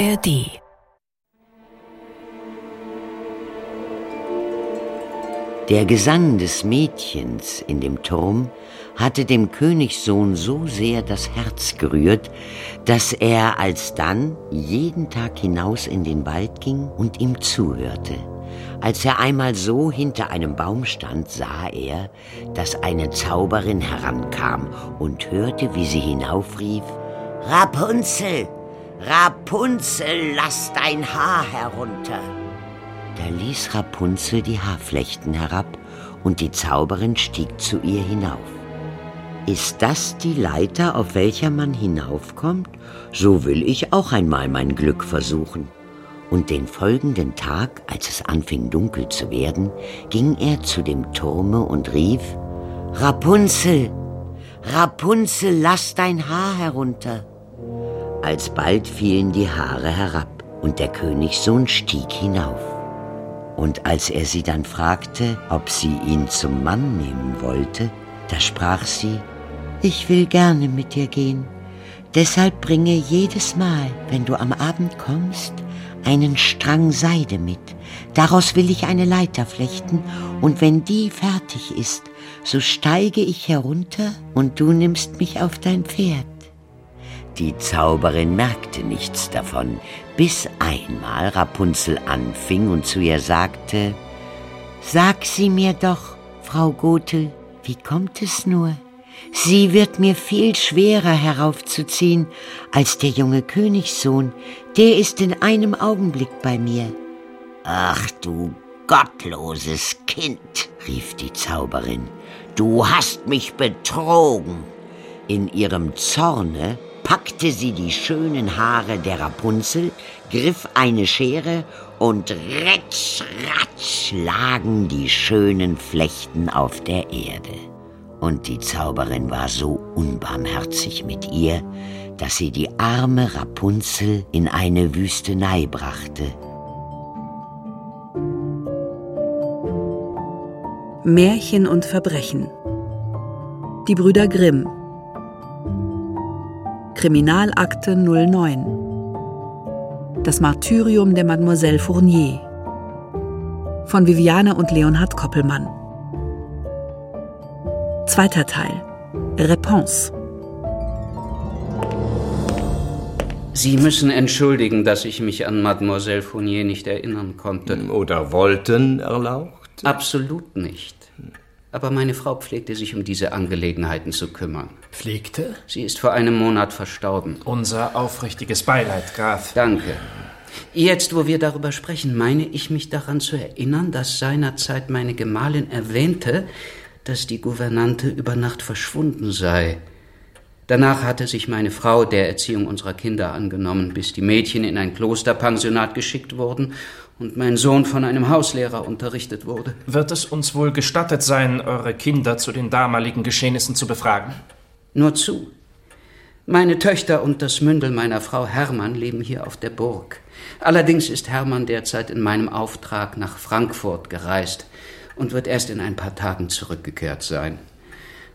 ARD Der Gesang des Mädchens in dem Turm hatte dem Königssohn so sehr das Herz gerührt, dass er alsdann jeden Tag hinaus in den Wald ging und ihm zuhörte. Als er einmal so hinter einem Baum stand, sah er, dass eine Zauberin herankam und hörte, wie sie hinaufrief, Rapunzel, Rapunzel, lass dein Haar herunter. Da ließ Rapunzel die Haarflechten herab, und die Zauberin stieg zu ihr hinauf. Ist das die Leiter, auf welcher man hinaufkommt? So will ich auch einmal mein Glück versuchen. Und den folgenden Tag, als es anfing dunkel zu werden, ging er zu dem Turme und rief Rapunzel, Rapunzel, lass dein Haar herunter. Alsbald fielen die Haare herab, und der Königssohn stieg hinauf. Und als er sie dann fragte, ob sie ihn zum Mann nehmen wollte, da sprach sie, ich will gerne mit dir gehen. Deshalb bringe jedes Mal, wenn du am Abend kommst, einen Strang Seide mit. Daraus will ich eine Leiter flechten, und wenn die fertig ist, so steige ich herunter und du nimmst mich auf dein Pferd. Die Zauberin merkte nichts davon, bis einmal Rapunzel anfing und zu ihr sagte, Sag sie mir doch, Frau Gothel, wie kommt es nur? Sie wird mir viel schwerer heraufzuziehen als der junge Königssohn, der ist in einem Augenblick bei mir. Ach du gottloses Kind, rief die Zauberin, du hast mich betrogen. In ihrem Zorne packte sie die schönen Haare der Rapunzel, griff eine Schere und retsch, ratsch lagen die schönen Flechten auf der Erde. Und die Zauberin war so unbarmherzig mit ihr, dass sie die arme Rapunzel in eine Wüstenei brachte. Märchen und Verbrechen Die Brüder Grimm Kriminalakte 09 Das Martyrium der Mademoiselle Fournier von Viviane und Leonhard Koppelmann Zweiter Teil Réponse Sie müssen entschuldigen, dass ich mich an Mademoiselle Fournier nicht erinnern konnte. Oder wollten erlaucht? Absolut nicht. Aber meine Frau pflegte sich um diese Angelegenheiten zu kümmern. Pflegte? Sie ist vor einem Monat verstorben. Unser aufrichtiges Beileid, Graf. Danke. Jetzt, wo wir darüber sprechen, meine ich mich daran zu erinnern, dass seinerzeit meine Gemahlin erwähnte, dass die Gouvernante über Nacht verschwunden sei. Danach hatte sich meine Frau der Erziehung unserer Kinder angenommen, bis die Mädchen in ein Klosterpensionat geschickt wurden und mein Sohn von einem Hauslehrer unterrichtet wurde. Wird es uns wohl gestattet sein, eure Kinder zu den damaligen Geschehnissen zu befragen? Nur zu. Meine Töchter und das Mündel meiner Frau Hermann leben hier auf der Burg. Allerdings ist Hermann derzeit in meinem Auftrag nach Frankfurt gereist und wird erst in ein paar Tagen zurückgekehrt sein.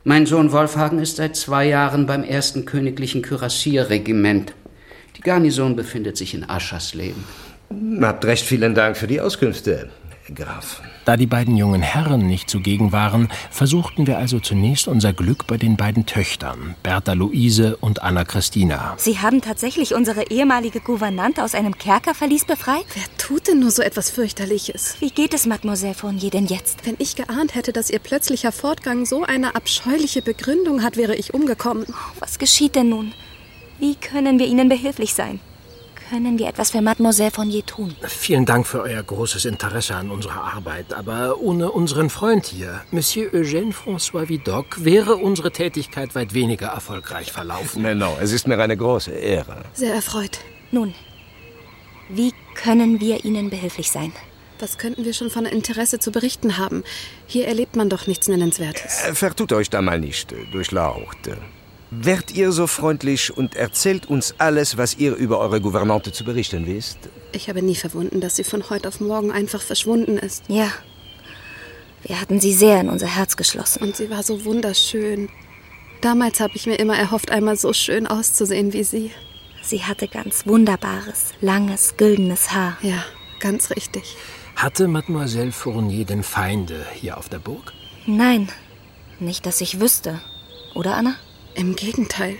Mein Sohn Wolfhagen ist seit zwei Jahren beim ersten königlichen Kürassierregiment. Die Garnison befindet sich in Aschersleben. Habt recht vielen Dank für die Auskünfte, Graf. Da die beiden jungen Herren nicht zugegen waren, versuchten wir also zunächst unser Glück bei den beiden Töchtern, Bertha Luise und Anna Christina. Sie haben tatsächlich unsere ehemalige Gouvernante aus einem Kerkerverlies befreit? Wer tut denn nur so etwas fürchterliches? Wie geht es Mademoiselle Fournier denn jetzt? Wenn ich geahnt hätte, dass ihr plötzlicher Fortgang so eine abscheuliche Begründung hat, wäre ich umgekommen. Was geschieht denn nun? Wie können wir Ihnen behilflich sein? Können wir etwas für Mademoiselle Fournier tun? Vielen Dank für euer großes Interesse an unserer Arbeit, aber ohne unseren Freund hier, Monsieur Eugène François Vidocq, wäre unsere Tätigkeit weit weniger erfolgreich verlaufen. Nein, no, es ist mir eine große Ehre. Sehr erfreut. Nun, wie können wir Ihnen behilflich sein? Was könnten wir schon von Interesse zu berichten haben? Hier erlebt man doch nichts Nennenswertes. Äh, vertut euch da mal nicht, äh, durchlaucht. Wärt ihr so freundlich und erzählt uns alles, was ihr über eure Gouvernante zu berichten wisst? Ich habe nie verwunden, dass sie von heute auf morgen einfach verschwunden ist. Ja. Wir hatten sie sehr in unser Herz geschlossen. Und sie war so wunderschön. Damals habe ich mir immer erhofft, einmal so schön auszusehen wie sie. Sie hatte ganz wunderbares, langes, güldenes Haar. Ja, ganz richtig. Hatte Mademoiselle Fournier denn Feinde hier auf der Burg? Nein, nicht, dass ich wüsste. Oder, Anna? Im Gegenteil.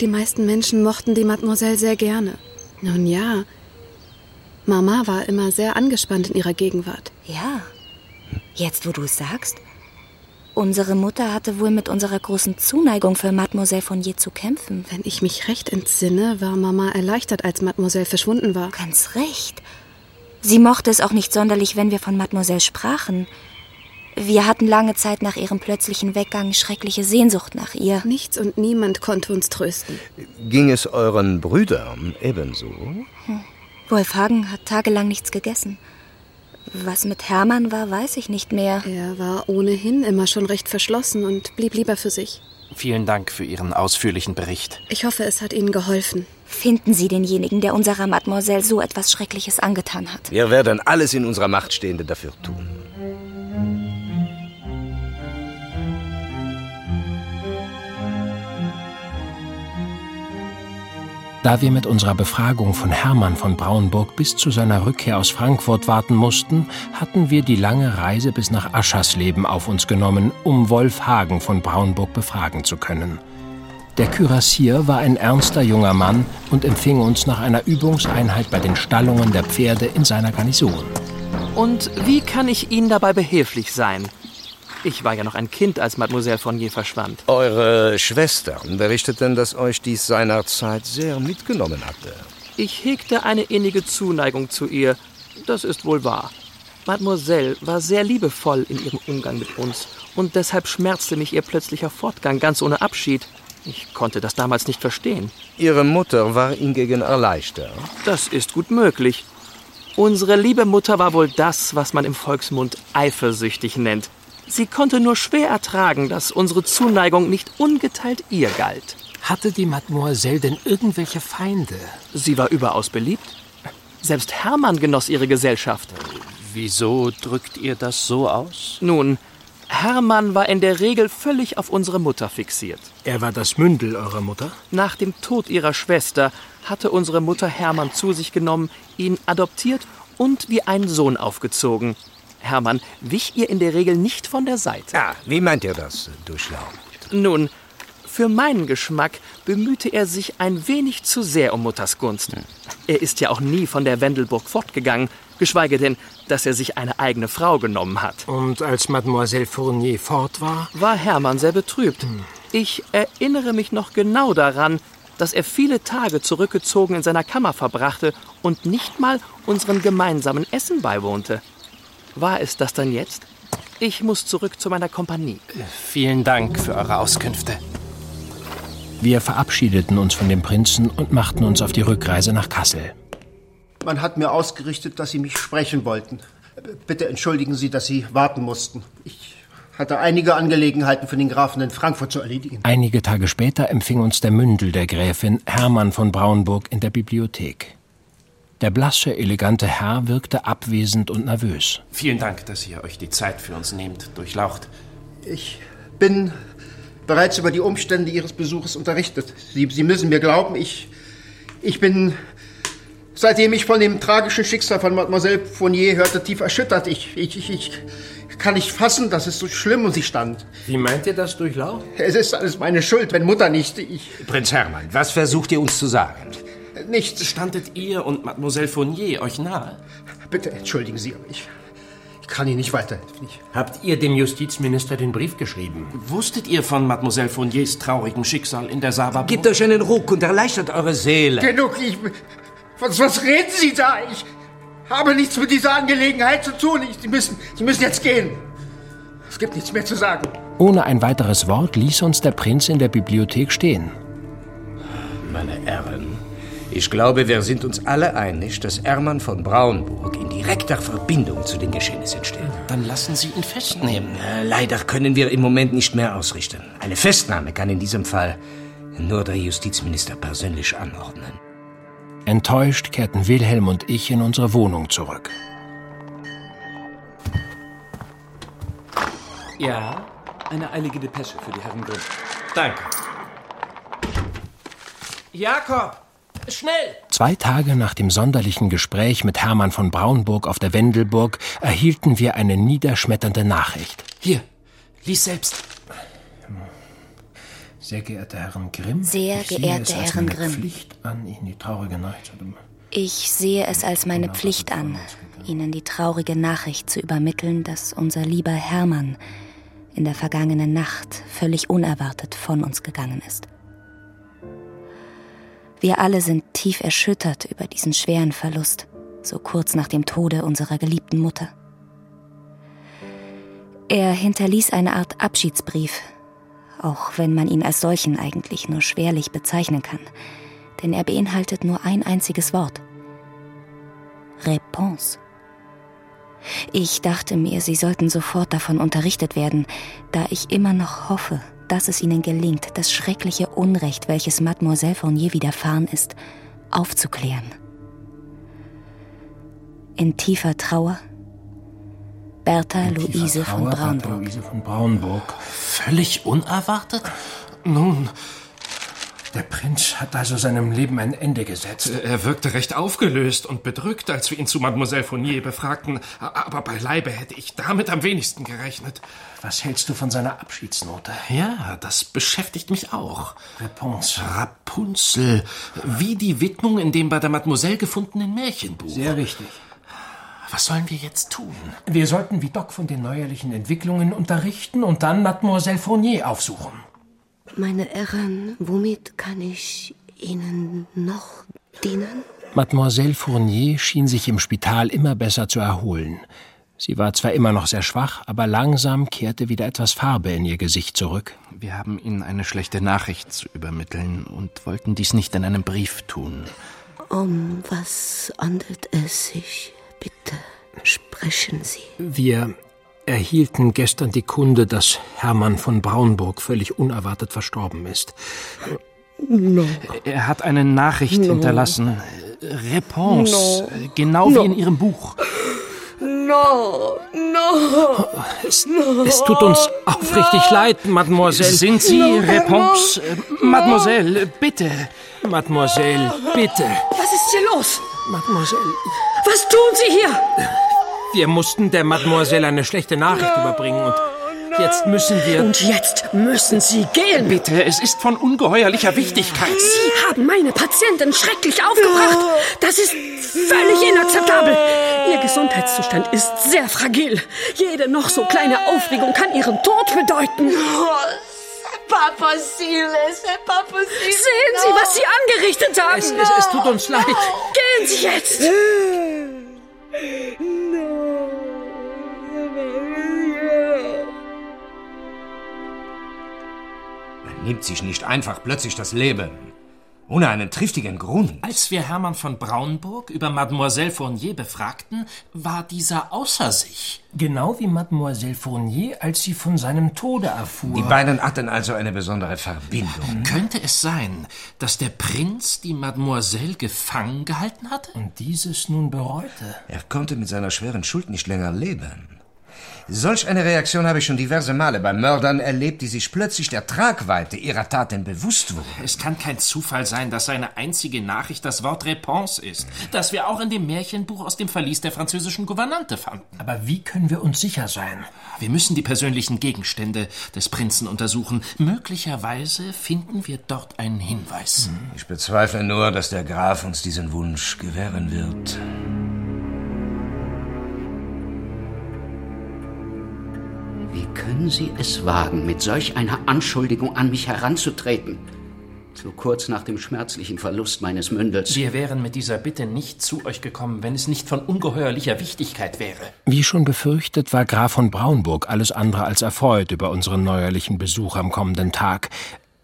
Die meisten Menschen mochten die Mademoiselle sehr gerne. Nun ja, Mama war immer sehr angespannt in ihrer Gegenwart. Ja. Jetzt, wo du es sagst. Unsere Mutter hatte wohl mit unserer großen Zuneigung für Mademoiselle Fournier zu kämpfen. Wenn ich mich recht entsinne, war Mama erleichtert, als Mademoiselle verschwunden war. Ganz recht. Sie mochte es auch nicht sonderlich, wenn wir von Mademoiselle sprachen. Wir hatten lange Zeit nach ihrem plötzlichen Weggang schreckliche Sehnsucht nach ihr. Nichts und niemand konnte uns trösten. Ging es euren Brüdern ebenso? Hm. Wolfhagen hat tagelang nichts gegessen. Was mit Hermann war, weiß ich nicht mehr. Er war ohnehin immer schon recht verschlossen und blieb lieber für sich. Vielen Dank für Ihren ausführlichen Bericht. Ich hoffe, es hat Ihnen geholfen. Finden Sie denjenigen, der unserer Mademoiselle so etwas Schreckliches angetan hat. Wir werden alles in unserer Macht Stehende dafür tun. Da wir mit unserer Befragung von Hermann von Braunburg bis zu seiner Rückkehr aus Frankfurt warten mussten, hatten wir die lange Reise bis nach Aschersleben auf uns genommen, um Wolf Hagen von Braunburg befragen zu können. Der Kürassier war ein ernster junger Mann und empfing uns nach einer Übungseinheit bei den Stallungen der Pferde in seiner Garnison. Und wie kann ich Ihnen dabei behilflich sein? Ich war ja noch ein Kind, als Mademoiselle Fournier verschwand. Eure Schwester berichteten, dass euch dies seinerzeit sehr mitgenommen hatte. Ich hegte eine innige Zuneigung zu ihr. Das ist wohl wahr. Mademoiselle war sehr liebevoll in ihrem Umgang mit uns und deshalb schmerzte mich ihr plötzlicher Fortgang ganz ohne Abschied. Ich konnte das damals nicht verstehen. Ihre Mutter war hingegen erleichtert. Das ist gut möglich. Unsere liebe Mutter war wohl das, was man im Volksmund eifersüchtig nennt. Sie konnte nur schwer ertragen, dass unsere Zuneigung nicht ungeteilt ihr galt. Hatte die Mademoiselle denn irgendwelche Feinde? Sie war überaus beliebt. Selbst Hermann genoss ihre Gesellschaft. Wieso drückt ihr das so aus? Nun, Hermann war in der Regel völlig auf unsere Mutter fixiert. Er war das Mündel eurer Mutter? Nach dem Tod ihrer Schwester hatte unsere Mutter Hermann zu sich genommen, ihn adoptiert und wie einen Sohn aufgezogen. Hermann wich ihr in der Regel nicht von der Seite. Ah, wie meint ihr das, Durchlaucht? Nun, für meinen Geschmack bemühte er sich ein wenig zu sehr um Mutters Gunst. Er ist ja auch nie von der Wendelburg fortgegangen, geschweige denn, dass er sich eine eigene Frau genommen hat. Und als Mademoiselle Fournier fort war? War Hermann sehr betrübt. Ich erinnere mich noch genau daran, dass er viele Tage zurückgezogen in seiner Kammer verbrachte und nicht mal unserem gemeinsamen Essen beiwohnte. War es das dann jetzt? Ich muss zurück zu meiner Kompanie. Vielen Dank für eure Auskünfte. Wir verabschiedeten uns von dem Prinzen und machten uns auf die Rückreise nach Kassel. Man hat mir ausgerichtet, dass Sie mich sprechen wollten. Bitte entschuldigen Sie, dass Sie warten mussten. Ich hatte einige Angelegenheiten für den Grafen in Frankfurt zu erledigen. Einige Tage später empfing uns der Mündel der Gräfin, Hermann von Braunburg, in der Bibliothek. Der blasse, elegante Herr wirkte abwesend und nervös. Vielen Dank, dass ihr euch die Zeit für uns nehmt, durchlaucht. Ich bin bereits über die Umstände Ihres Besuches unterrichtet. Sie, Sie müssen mir glauben, ich, ich bin, seitdem ich von dem tragischen Schicksal von Mademoiselle Fournier hörte, tief erschüttert. Ich, ich, ich, ich kann nicht fassen, dass es so schlimm um sie stand. Wie meint ihr das, Durchlaucht? Es ist alles meine Schuld, wenn Mutter nicht... Ich, Prinz Hermann, was versucht ihr uns zu sagen? Nichts. Standet ihr und Mademoiselle Fournier euch nahe? Bitte entschuldigen Sie, aber ich, ich kann Ihnen nicht weiterhelfen. Ich, Habt ihr dem Justizminister den Brief geschrieben? Wusstet ihr von Mademoiselle Fourniers traurigem Schicksal in der Sava? Gebt euch einen Ruck und erleichtert eure Seele. genug, ich... Was, was reden Sie da? Ich habe nichts mit dieser Angelegenheit zu tun. Ich, Sie, müssen, Sie müssen jetzt gehen. Es gibt nichts mehr zu sagen. Ohne ein weiteres Wort ließ uns der Prinz in der Bibliothek stehen. Meine Herren, ich glaube, wir sind uns alle einig, dass Hermann von Braunburg in direkter Verbindung zu den Geschehnissen steht. Dann lassen Sie ihn festnehmen. Leider können wir im Moment nicht mehr ausrichten. Eine Festnahme kann in diesem Fall nur der Justizminister persönlich anordnen. Enttäuscht kehrten Wilhelm und ich in unsere Wohnung zurück. Ja, eine eilige Depesche für die Herren Grimm. Danke. Jakob! Schnell! Zwei Tage nach dem sonderlichen Gespräch mit Hermann von Braunburg auf der Wendelburg erhielten wir eine niederschmetternde Nachricht. Hier, lies selbst. Sehr geehrte Herren Grimm. Sehr ich sehe geehrte es als Herren meine Grimm. Pflicht an, Ihnen die traurige Nachricht. Ich sehe es als meine Pflicht an, Ihnen die traurige Nachricht zu übermitteln, dass unser lieber Hermann in der vergangenen Nacht völlig unerwartet von uns gegangen ist. Wir alle sind tief erschüttert über diesen schweren Verlust, so kurz nach dem Tode unserer geliebten Mutter. Er hinterließ eine Art Abschiedsbrief, auch wenn man ihn als solchen eigentlich nur schwerlich bezeichnen kann, denn er beinhaltet nur ein einziges Wort. Réponse. Ich dachte mir, Sie sollten sofort davon unterrichtet werden, da ich immer noch hoffe, dass es Ihnen gelingt, das schreckliche Unrecht, welches Mademoiselle Fournier widerfahren ist, aufzuklären. In tiefer Trauer, Bertha Luise von Trauer, Braunburg. Bertha Luise von Braunburg. Völlig unerwartet? Nun, Der Prinz hat also seinem Leben ein Ende gesetzt. er wirkte recht aufgelöst und bedrückt, als wir ihn zu Mademoiselle Fournier befragten. Aber beileibe hätte ich damit am wenigsten gerechnet. Was hältst du von seiner Abschiedsnote? Ja, das beschäftigt mich auch. Réponse. Rapunzel, wie die Widmung in dem bei der Mademoiselle gefundenen Märchenbuch. Sehr richtig. Was sollen wir jetzt tun? Wir sollten wie Doc von den neuerlichen Entwicklungen unterrichten und dann Mademoiselle Fournier aufsuchen. Meine Herren, womit kann ich Ihnen noch dienen? Mademoiselle Fournier schien sich im Spital immer besser zu erholen. Sie war zwar immer noch sehr schwach, aber langsam kehrte wieder etwas Farbe in ihr Gesicht zurück. Wir haben Ihnen eine schlechte Nachricht zu übermitteln und wollten dies nicht in einem Brief tun. Um was handelt es sich? Bitte sprechen Sie. Wir erhielten gestern die Kunde, dass Hermann von Braunburg völlig unerwartet verstorben ist. No. Er hat eine Nachricht No. hinterlassen. Réponse. No. Genau No. wie in Ihrem Buch. No, no. Es, es tut uns aufrichtig leid, Mademoiselle. Sind Sie Réponse? Äh, Mademoiselle, bitte. Mademoiselle, bitte. Was ist hier los? Mademoiselle, Was tun Sie hier? Wir mussten der Mademoiselle eine schlechte Nachricht überbringen und jetzt müssen wir... Und jetzt müssen Sie gehen. Bitte, es ist von ungeheuerlicher Wichtigkeit. Sie haben meine Patientin schrecklich aufgebracht. Das ist völlig inakzeptabel. Ihr Gesundheitszustand ist sehr fragil. Jede noch so kleine Aufregung kann Ihren Tod bedeuten. pas possible, c'est pas possible. Sehen Sie, was Sie angerichtet haben. Es, es, es tut uns leid. Gehen Sie jetzt. Nimmt sich nicht einfach plötzlich das Leben. Ohne einen triftigen Grund. Als wir Hermann von Braunburg über Mademoiselle Fournier befragten, war dieser außer sich. Genau wie Mademoiselle Fournier, als sie von seinem Tode erfuhr. Die beiden hatten also eine besondere Verbindung. Könnte es sein, dass der Prinz die Mademoiselle gefangen gehalten hatte? Und dieses nun bereute. Er konnte mit seiner schweren Schuld nicht länger leben. Solch eine Reaktion habe ich schon diverse Male bei Mördern erlebt, die sich plötzlich der Tragweite ihrer Taten bewusst wurden. Es kann kein Zufall sein, dass seine einzige Nachricht das Wort Réponse ist, das wir auch in dem Märchenbuch aus dem Verlies der französischen Gouvernante fanden. Aber wie können wir uns sicher sein? Wir müssen die persönlichen Gegenstände des Prinzen untersuchen. Möglicherweise finden wir dort einen Hinweis. Ich bezweifle nur, dass der Graf uns diesen Wunsch gewähren wird. Können Sie es wagen, mit solch einer Anschuldigung an mich heranzutreten? So kurz nach dem schmerzlichen Verlust meines Mündels. Wir wären mit dieser Bitte nicht zu euch gekommen, wenn es nicht von ungeheuerlicher Wichtigkeit wäre. Wie schon befürchtet, war Graf von Braunburg alles andere als erfreut über unseren neuerlichen Besuch am kommenden Tag.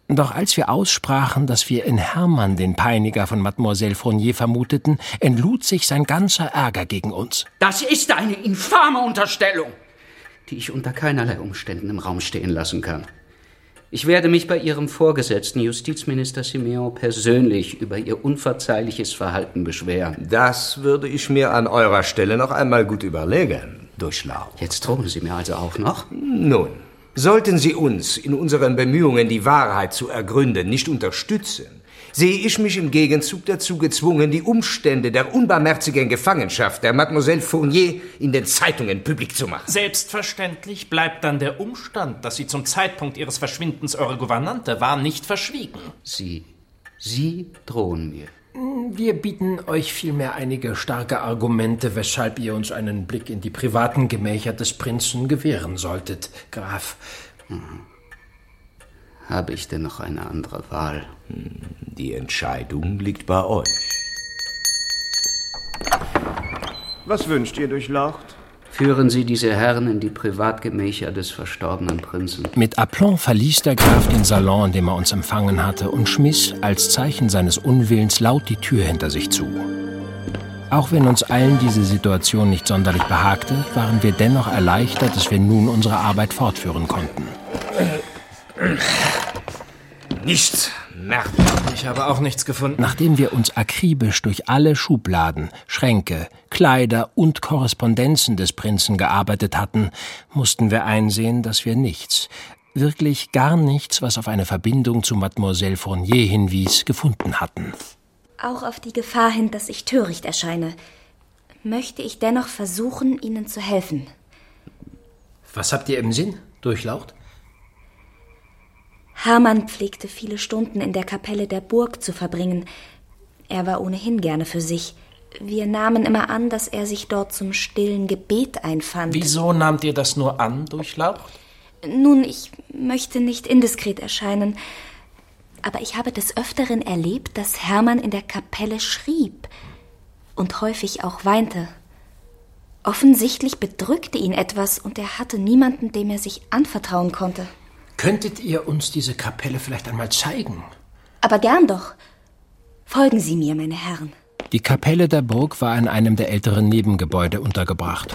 Doch als wir aussprachen, dass wir in Hermann den Peiniger von Mademoiselle Fournier vermuteten, entlud sich sein ganzer Ärger gegen uns. Das ist eine infame Unterstellung, die ich unter keinerlei Umständen im Raum stehen lassen kann. Ich werde mich bei Ihrem Vorgesetzten, Justizminister Simeon, persönlich über Ihr unverzeihliches Verhalten beschweren. Das würde ich mir an eurer Stelle noch einmal gut überlegen, Durchlau. Jetzt drohen Sie mir also auch noch? Nun, sollten Sie uns in unseren Bemühungen, die Wahrheit zu ergründen, nicht unterstützen, sehe ich mich im Gegenzug dazu gezwungen, die Umstände der unbarmherzigen Gefangenschaft der Mademoiselle Fournier in den Zeitungen publik zu machen. Selbstverständlich bleibt dann der Umstand, dass Sie zum Zeitpunkt Ihres Verschwindens eure Gouvernante war, nicht verschwiegen. Sie, Sie drohen mir. Wir bieten euch vielmehr einige starke Argumente, weshalb ihr uns einen Blick in die privaten Gemächer des Prinzen gewähren solltet, Graf. Mhm. Habe ich denn noch eine andere Wahl? Die Entscheidung liegt bei euch. Was wünscht ihr, Durchlaucht? Führen Sie diese Herren in die Privatgemächer des verstorbenen Prinzen. Mit Aplomb verließ der Graf den Salon, in dem er uns empfangen hatte, und schmiss als Zeichen seines Unwillens laut die Tür hinter sich zu. Auch wenn uns allen diese Situation nicht sonderlich behagte, waren wir dennoch erleichtert, dass wir nun unsere Arbeit fortführen konnten. Nichts. Merde. Ich habe auch nichts gefunden. Nachdem wir uns akribisch durch alle Schubladen, Schränke, Kleider und Korrespondenzen des Prinzen gearbeitet hatten, mussten wir einsehen, dass wir nichts, wirklich gar nichts, was auf eine Verbindung zu Mademoiselle Fournier hinwies, gefunden hatten. Auch auf die Gefahr hin, dass ich töricht erscheine, möchte ich dennoch versuchen, Ihnen zu helfen. Was habt ihr im Sinn, Durchlaucht? Hermann pflegte viele Stunden in der Kapelle der Burg zu verbringen. Er war ohnehin gerne für sich. Wir nahmen immer an, dass er sich dort zum stillen Gebet einfand. Wieso nahmt ihr das nur an, Durchlaucht? Nun, ich möchte nicht indiskret erscheinen, aber ich habe des Öfteren erlebt, dass Hermann in der Kapelle schrieb und häufig auch weinte. Offensichtlich bedrückte ihn etwas und er hatte niemanden, dem er sich anvertrauen konnte. Könntet ihr uns diese Kapelle vielleicht einmal zeigen? Aber gern doch. Folgen Sie mir, meine Herren. Die Kapelle der Burg war in einem der älteren Nebengebäude untergebracht.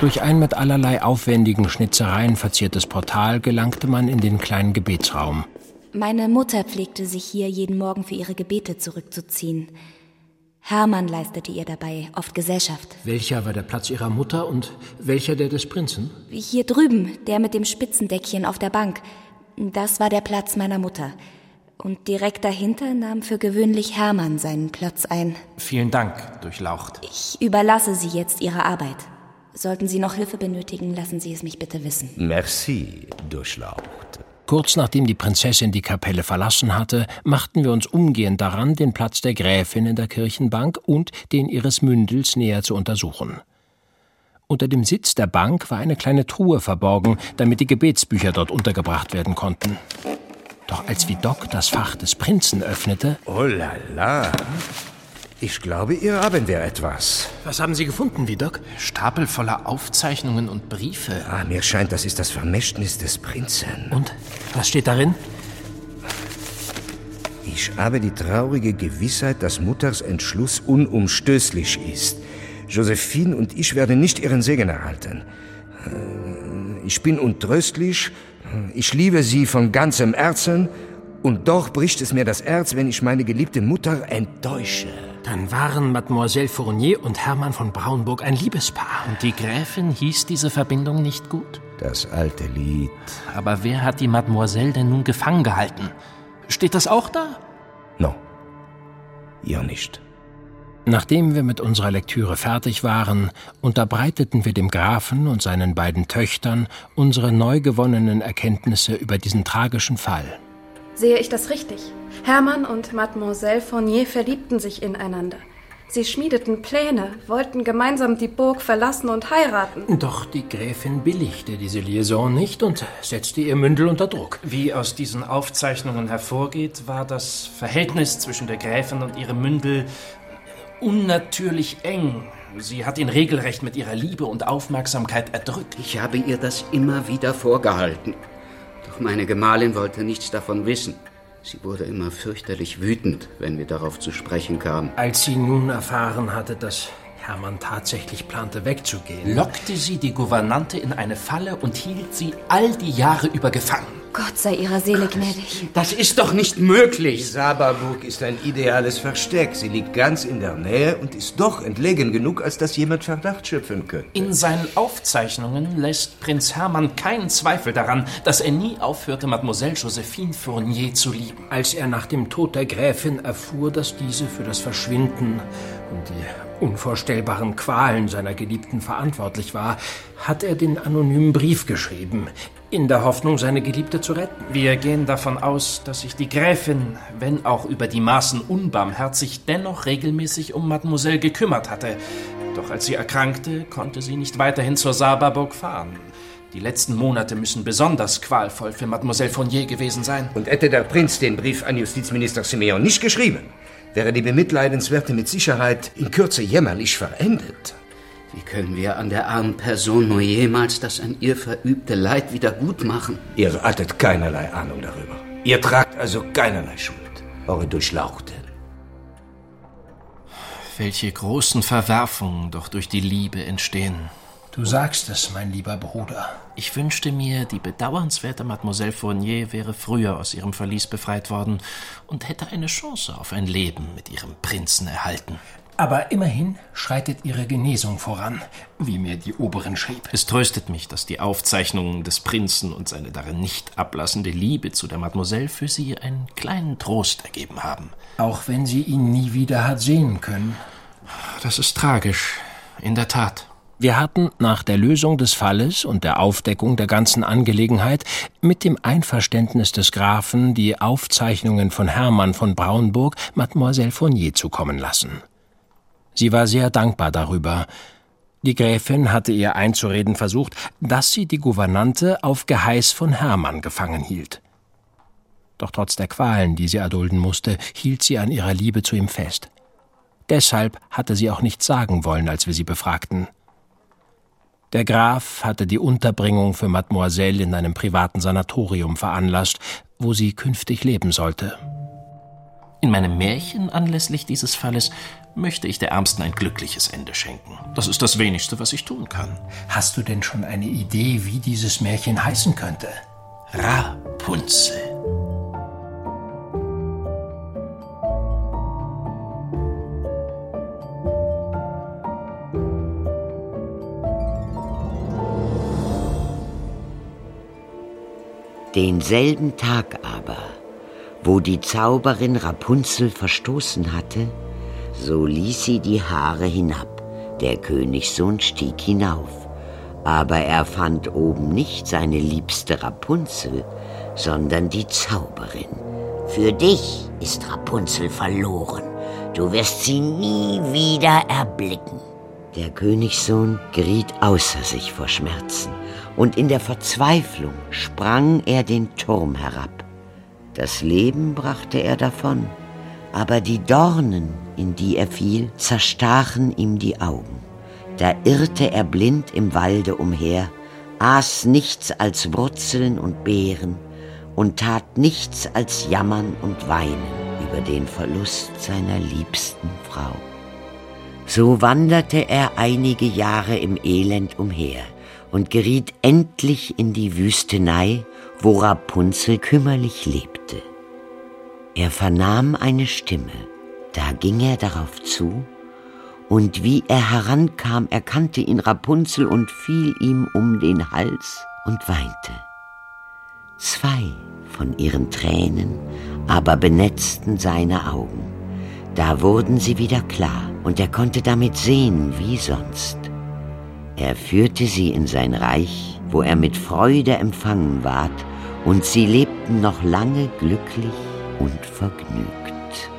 Durch ein mit allerlei aufwendigen Schnitzereien verziertes Portal gelangte man in den kleinen Gebetsraum. Meine Mutter pflegte sich hier jeden Morgen für ihre Gebete zurückzuziehen. Hermann leistete ihr dabei oft Gesellschaft. Welcher war der Platz ihrer Mutter und welcher der des Prinzen? Hier drüben, der mit dem Spitzendeckchen auf der Bank. Das war der Platz meiner Mutter. Und direkt dahinter nahm für gewöhnlich Hermann seinen Platz ein. Vielen Dank, Durchlaucht. Ich überlasse Sie jetzt Ihrer Arbeit. Sollten Sie noch Hilfe benötigen, lassen Sie es mich bitte wissen. Merci, Durchlaucht. Kurz nachdem die Prinzessin die Kapelle verlassen hatte, machten wir uns umgehend daran, den Platz der Gräfin in der Kirchenbank und den ihres Mündels näher zu untersuchen. Unter dem Sitz der Bank war eine kleine Truhe verborgen, damit die Gebetsbücher dort untergebracht werden konnten. Doch als Vidocq das Fach des Prinzen öffnete. Oh la la. Ich glaube, hier haben wir etwas. Was haben Sie gefunden, Vidocq? Stapel voller Aufzeichnungen und Briefe. Ah, mir scheint, das ist das Vermächtnis des Prinzen. Und? Was steht darin? Ich habe die traurige Gewissheit, dass Mutters Entschluss unumstößlich ist. Josephine und ich werden nicht ihren Segen erhalten. Ich bin untröstlich, ich liebe sie von ganzem Herzen, und doch bricht es mir das Herz, wenn ich meine geliebte Mutter enttäusche. Dann waren Mademoiselle Fournier und Hermann von Braunburg ein Liebespaar. Und die Gräfin hieß diese Verbindung nicht gut? Das alte Lied. Aber wer hat die Mademoiselle denn nun gefangen gehalten? Steht das auch da? No. Ja nicht. Nachdem wir mit unserer Lektüre fertig waren, unterbreiteten wir dem Grafen und seinen beiden Töchtern unsere neu gewonnenen Erkenntnisse über diesen tragischen Fall. Sehe ich das richtig? Hermann und Mademoiselle Fournier verliebten sich ineinander. Sie schmiedeten Pläne, wollten gemeinsam die Burg verlassen und heiraten. Doch die Gräfin billigte diese Liaison nicht und setzte ihr Mündel unter Druck. Wie aus diesen Aufzeichnungen hervorgeht, war das Verhältnis zwischen der Gräfin und ihrem Mündel unnatürlich eng. Sie hat ihn regelrecht mit ihrer Liebe und Aufmerksamkeit erdrückt. Ich habe ihr das immer wieder vorgehalten. Doch meine Gemahlin wollte nichts davon wissen. Sie wurde immer fürchterlich wütend, wenn wir darauf zu sprechen kamen. Als sie nun erfahren hatte, dass Hermann tatsächlich plante, wegzugehen, lockte sie die Gouvernante in eine Falle und hielt sie all die Jahre über gefangen. Gott sei ihrer Seele gnädig. Das ist doch nicht möglich. Saberburg ist ein ideales Versteck. Sie liegt ganz in der Nähe und ist doch entlegen genug, als dass jemand Verdacht schöpfen könnte. In seinen Aufzeichnungen lässt Prinz Hermann keinen Zweifel daran, dass er nie aufhörte, Mademoiselle Josephine Fournier zu lieben. Als er nach dem Tod der Gräfin erfuhr, dass diese für das Verschwinden und die unvorstellbaren Qualen seiner Geliebten verantwortlich war, hat er den anonymen Brief geschrieben, in der Hoffnung, seine Geliebte zu retten. Wir gehen davon aus, dass sich die Gräfin, wenn auch über die Maßen unbarmherzig, dennoch regelmäßig um Mademoiselle gekümmert hatte. Doch als sie erkrankte, konnte sie nicht weiterhin zur Saberburg fahren. Die letzten Monate müssen besonders qualvoll für Mademoiselle Fournier gewesen sein. Und hätte der Prinz den Brief an Justizminister Simeon nicht geschrieben, wäre die Bemitleidenswerte mit Sicherheit in Kürze jämmerlich verendet. Wie können wir an der armen Person nur jemals das an ihr verübte Leid wieder gut machen? Ihr hattet keinerlei Ahnung darüber. Ihr tragt also keinerlei Schuld. Eure Durchlauchte. Welche großen Verwerfungen doch durch die Liebe entstehen. Du sagst es, mein lieber Bruder. Ich wünschte mir, die bedauernswerte Mademoiselle Fournier wäre früher aus ihrem Verlies befreit worden und hätte eine Chance auf ein Leben mit ihrem Prinzen erhalten. Aber immerhin schreitet ihre Genesung voran, wie mir die Oberin schrieb. Es tröstet mich, dass die Aufzeichnungen des Prinzen und seine darin nicht ablassende Liebe zu der Mademoiselle für sie einen kleinen Trost ergeben haben. Auch wenn sie ihn nie wieder hat sehen können. Das ist tragisch, in der Tat. Wir hatten nach der Lösung des Falles und der Aufdeckung der ganzen Angelegenheit mit dem Einverständnis des Grafen die Aufzeichnungen von Hermann von Braunburg Mademoiselle Fournier zukommen lassen. Sie war sehr dankbar darüber. Die Gräfin hatte ihr einzureden versucht, dass sie die Gouvernante auf Geheiß von Hermann gefangen hielt. Doch trotz der Qualen, die sie erdulden musste, hielt sie an ihrer Liebe zu ihm fest. Deshalb hatte sie auch nichts sagen wollen, als wir sie befragten. Der Graf hatte die Unterbringung für Mademoiselle in einem privaten Sanatorium veranlasst, wo sie künftig leben sollte. In meinem Märchen anlässlich dieses Falles möchte ich der Ärmsten ein glückliches Ende schenken. Das ist das Wenigste, was ich tun kann. Hast du denn schon eine Idee, wie dieses Märchen heißen könnte? Rapunzel. Denselben Tag aber, wo die Zauberin Rapunzel verstoßen hatte, so ließ sie die Haare hinab. Der Königssohn stieg hinauf, aber er fand oben nicht seine liebste Rapunzel, sondern die Zauberin. Für dich ist Rapunzel verloren. Du wirst sie nie wieder erblicken. Der Königssohn geriet außer sich vor Schmerzen, und in der Verzweiflung sprang er den Turm herab. Das Leben brachte er davon, aber die Dornen, in die er fiel, zerstachen ihm die Augen. Da irrte er blind im Walde umher, aß nichts als Wurzeln und Beeren und tat nichts als jammern und weinen über den Verlust seiner liebsten Frau. So wanderte er einige Jahre im Elend umher und geriet endlich in die Wüstenei, wo Rapunzel kümmerlich lebte. Er vernahm eine Stimme, da ging er darauf zu, und wie er herankam, erkannte ihn Rapunzel und fiel ihm um den Hals und weinte. Zwei von ihren Tränen aber benetzten seine Augen. Da wurden sie wieder klar, und er konnte damit sehen wie sonst. Er führte sie in sein Reich, wo er mit Freude empfangen ward, und sie lebten noch lange glücklich und vergnügt.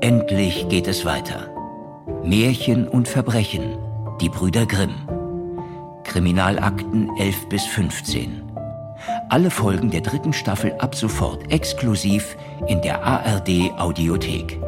Endlich geht es weiter. Märchen und Verbrechen. Die Brüder Grimm. Kriminalakten 11 bis 15. Alle Folgen der dritten Staffel ab sofort exklusiv in der ARD Audiothek.